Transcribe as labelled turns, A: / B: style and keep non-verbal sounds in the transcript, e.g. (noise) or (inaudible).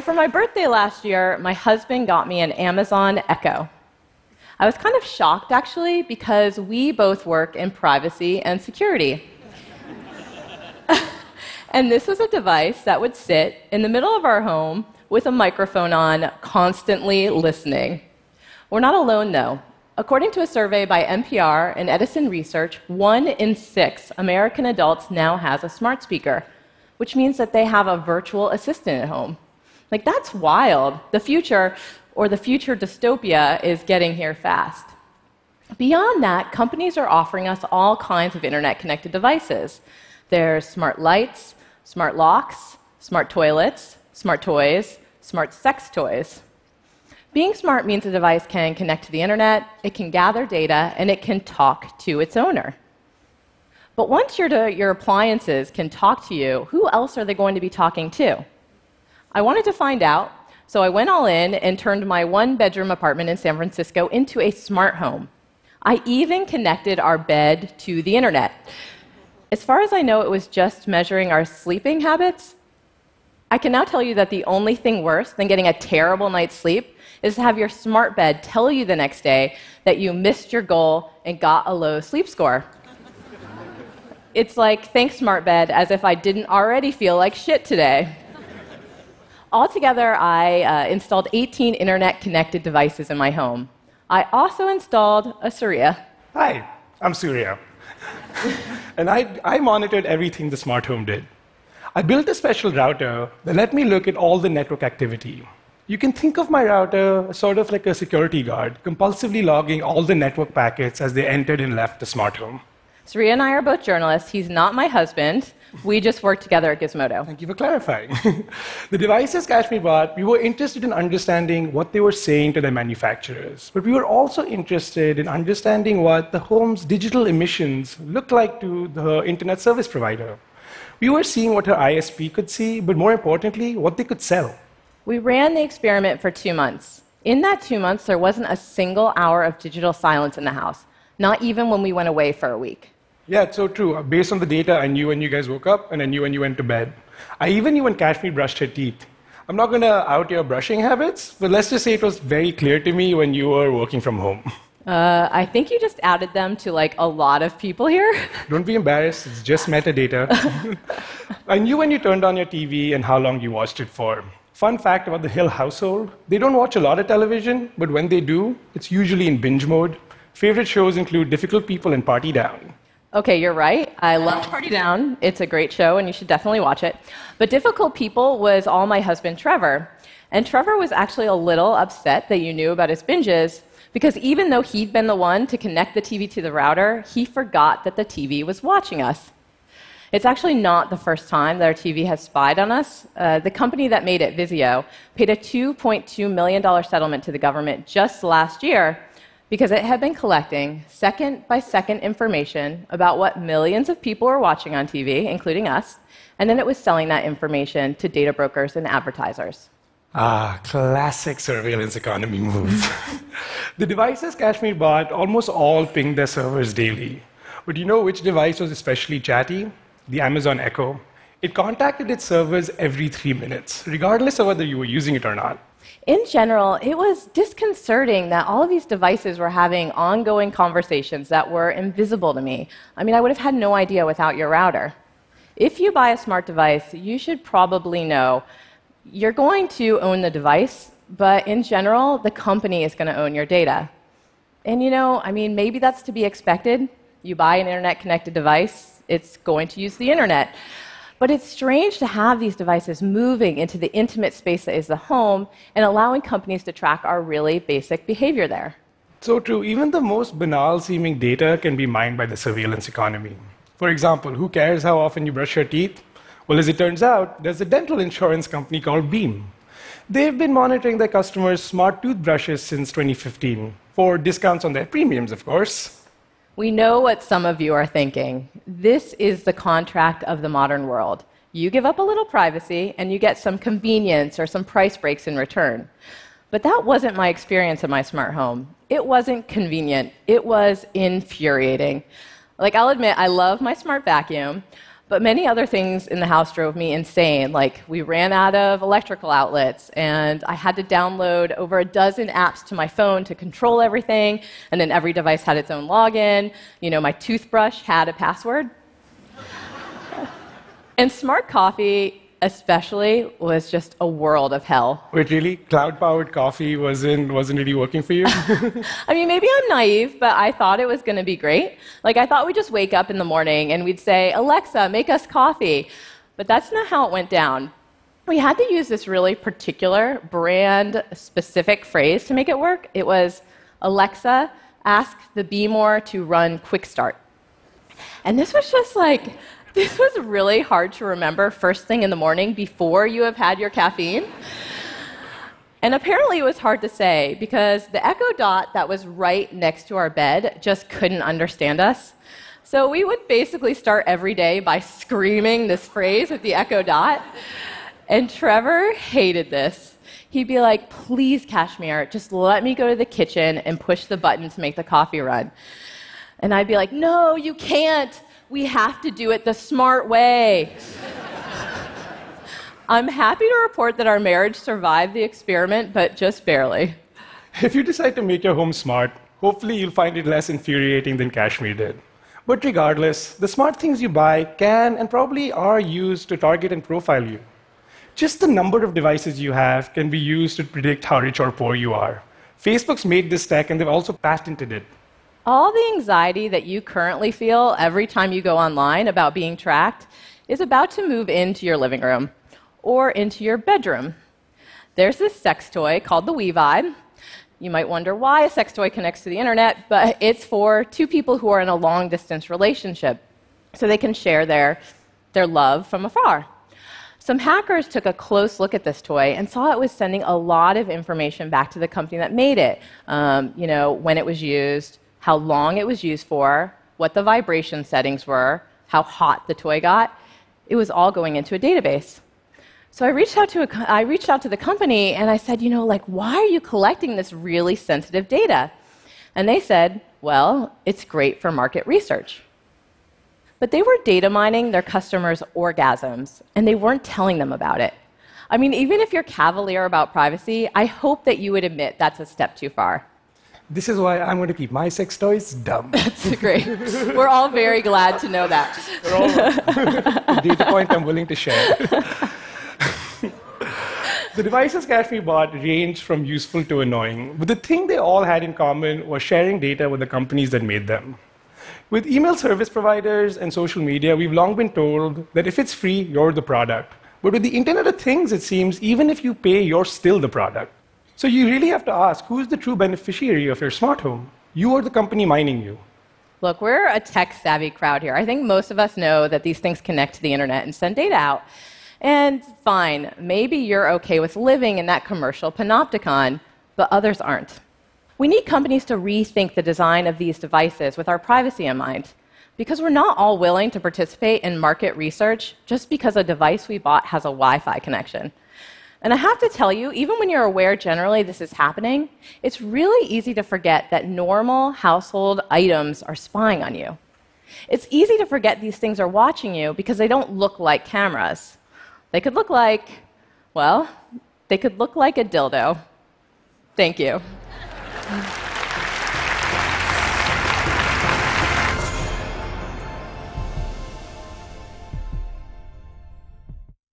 A: So, for my birthday last year, my husband got me an Amazon Echo. I was kind of shocked, actually, because we both work in privacy and security. (laughs) and this was a device that would sit in the middle of our home with a microphone on, constantly listening. We're not alone, though. According to a survey by NPR and Edison Research, one in six American adults now has a smart speaker, which means that they have a virtual assistant at home. Like, that's wild. The future, or the future dystopia, is getting here fast. Beyond that, companies are offering us all kinds of internet connected devices. There's smart lights, smart locks, smart toilets, smart toys, smart sex toys. Being smart means a device can connect to the internet, it can gather data, and it can talk to its owner. But once your, your appliances can talk to you, who else are they going to be talking to? I wanted to find out, so I went all in and turned my one bedroom apartment in San Francisco into a smart home. I even connected our bed to the internet. As far as I know, it was just measuring our sleeping habits. I can now tell you that the only thing worse than getting a terrible night's sleep is to have your smart bed tell you the next day that you missed your goal and got a low sleep score. it's like, thanks, smart bed, as if I didn't already feel like shit today. Altogether, I uh, installed 18 internet connected devices in my home. I also installed a Surya.
B: Hi, I'm Surya. (laughs) and I, I monitored everything the smart home did. I built a special router that let me look at all the network activity. You can think of my router sort of like a security guard, compulsively logging all the network packets as they entered and left the smart home.
A: Surya and I are both journalists. He's not my husband. We just work together at Gizmodo.
B: Thank you for clarifying. (laughs) the devices Kashmir bought, we were interested in understanding what they were saying to their manufacturers. But we were also interested in understanding what the home's digital emissions looked like to the internet service provider. We were seeing what her ISP could see, but more importantly, what they could sell.
A: We ran the experiment for two months. In that two months, there wasn't a single hour of digital silence in the house, not even when we went away for a week.
B: Yeah, it's so true. Uh, based on the data, I knew when you guys woke up, and I knew when you went to bed. I even knew when Kashmir brushed her teeth. I'm not going to out your brushing habits, but let's just say it was very clear to me when you were working from home.
A: Uh, I think you just added them to like a lot of people here. (laughs)
B: Don't be embarrassed, it's just metadata. (laughs) I knew when you turned on your TV and how long you watched it for. Fun fact about the Hill household they don't watch a lot of television, but when they do, it's usually in binge mode. Favorite shows include Difficult People and Party Down.
A: Okay, you're right. I love Party Down. It's a great show, and you should definitely watch it. But Difficult People was all my husband Trevor. And Trevor was actually a little upset that you knew about his binges because even though he'd been the one to connect the TV to the router, he forgot that the TV was watching us. It's actually not the first time that our TV has spied on us. Uh, the company that made it, Vizio, paid a $2.2 million settlement to the government just last year because it had been collecting second by second information about what millions of people were watching on TV, including us, and then it was selling that information to data brokers and advertisers.
B: Ah, classic surveillance economy move. (laughs) the devices Kashmir bought almost all pinged their servers daily. But you know which device was especially chatty? The Amazon Echo. It contacted its servers every three minutes, regardless of whether you were using it or not
A: in general, it was disconcerting that all of these devices were having ongoing conversations that were invisible to me. I mean, I would have had no idea without your router. If you buy a smart device, you should probably know you're going to own the device, but in general, the company is going to own your data. And you know, I mean, maybe that's to be expected. You buy an internet connected device, it's going to use the internet. But it's strange to have these devices moving into the intimate space that is the home and allowing companies to track our really basic behavior there.
B: So true. Even the most banal seeming data can be mined by the surveillance economy. For example, who cares how often you brush your teeth? Well, as it turns out, there's a dental insurance company called Beam. They've been monitoring their customers' smart toothbrushes since 2015 for discounts on their premiums, of course.
A: We know what some of you are thinking. This is the contract of the modern world. You give up a little privacy and you get some convenience or some price breaks in return. But that wasn't my experience in my smart home. It wasn't convenient, it was infuriating. Like, I'll admit, I love my smart vacuum, But many other things in the house drove me insane. Like, we ran out of electrical outlets, and I had to download over a dozen apps to my phone to control everything, and then every device had its own login. You know, my toothbrush had a password. (laughs) and smart coffee especially was just a world of hell.
B: Wait, really? Cloud powered coffee wasn't, wasn't really working for you? (laughs)
A: I mean, maybe I'm naive, but I thought it was going to be great. Like, I thought we'd just wake up in the morning and we'd say, Alexa, make us coffee. But that's not how it went down. We had to use this really particular brand specific phrase to make it work. It was, Alexa, ask the Behmor to run Quick Start. And this was just like, (laughs) this was really hard to remember first thing in the morning before you have had your caffeine. And apparently it was hard to say because the Echo Dot that was right next to our bed just couldn't understand us. So we would basically start every day by screaming this phrase at the Echo Dot. And Trevor hated this. He'd be like, please, Kashmir, just let me go to the kitchen and push the button to make the coffee run. And I'd be like, no, you can't we have to do it the smart way. I'm happy to report that our marriage survived the experiment, but just barely.
B: If you decide to make your home smart, hopefully you'll find it less infuriating than Kashmir did. But regardless, the smart things you buy can and probably are used to target and profile you. Just the number of devices you have can be used to predict how rich or poor you are. Facebook's made this tech and they've also patented it.
A: All the anxiety that you currently feel every time you go online about being tracked is about to move into your living room or into your bedroom. There's this sex toy called the We-Vibe. You might wonder why a sex toy connects to the internet, but it's for two people who are in a long distance relationship so they can share their, their love from afar. Some hackers took a close look at this toy and saw it was sending a lot of information back to the company that made it. Um, you know, when it was used, how long it was used for, what the vibration settings were, how hot the toy got. It was all going into a database. So I reached out to a, I reached out to the company and I said, you know, like why are you collecting this really sensitive data? And they said, well, it's great for market research. But they were data mining their customers' orgasms and they weren't telling them about it. I mean, even if you're cavalier about privacy, I hope that you would admit that's a step too far.
B: This is why I'm going to keep my sex toys dumb. (laughs)
A: That's great. We're all very glad to know that. (laughs)
B: data point I'm willing to share. (laughs) the devices Kashmir bought ranged from useful to annoying, but the thing they all had in common was sharing data with the companies that made them. With email service providers and social media, we've long been told that if it's free, you're the product. But with the Internet of Things, it seems even if you pay, you're still the product. So you really have to ask who's the true beneficiary of your smart home? You or the company mining you?
A: Look, we're a tech savvy crowd here. I think most of us know that these things connect to the internet and send data out. And fine, maybe you're okay with living in that commercial panopticon, but others aren't. We need companies to rethink the design of these devices with our privacy in mind, because we're not all willing to participate in market research just because a device we bought has a Wi Fi connection. And I have to tell you, even when you're aware generally this is happening, it's really easy to forget that normal household items are spying on you. It's easy to forget these things are watching you because they don't look like cameras. They could look like, well, they could look like a dildo. Thank you.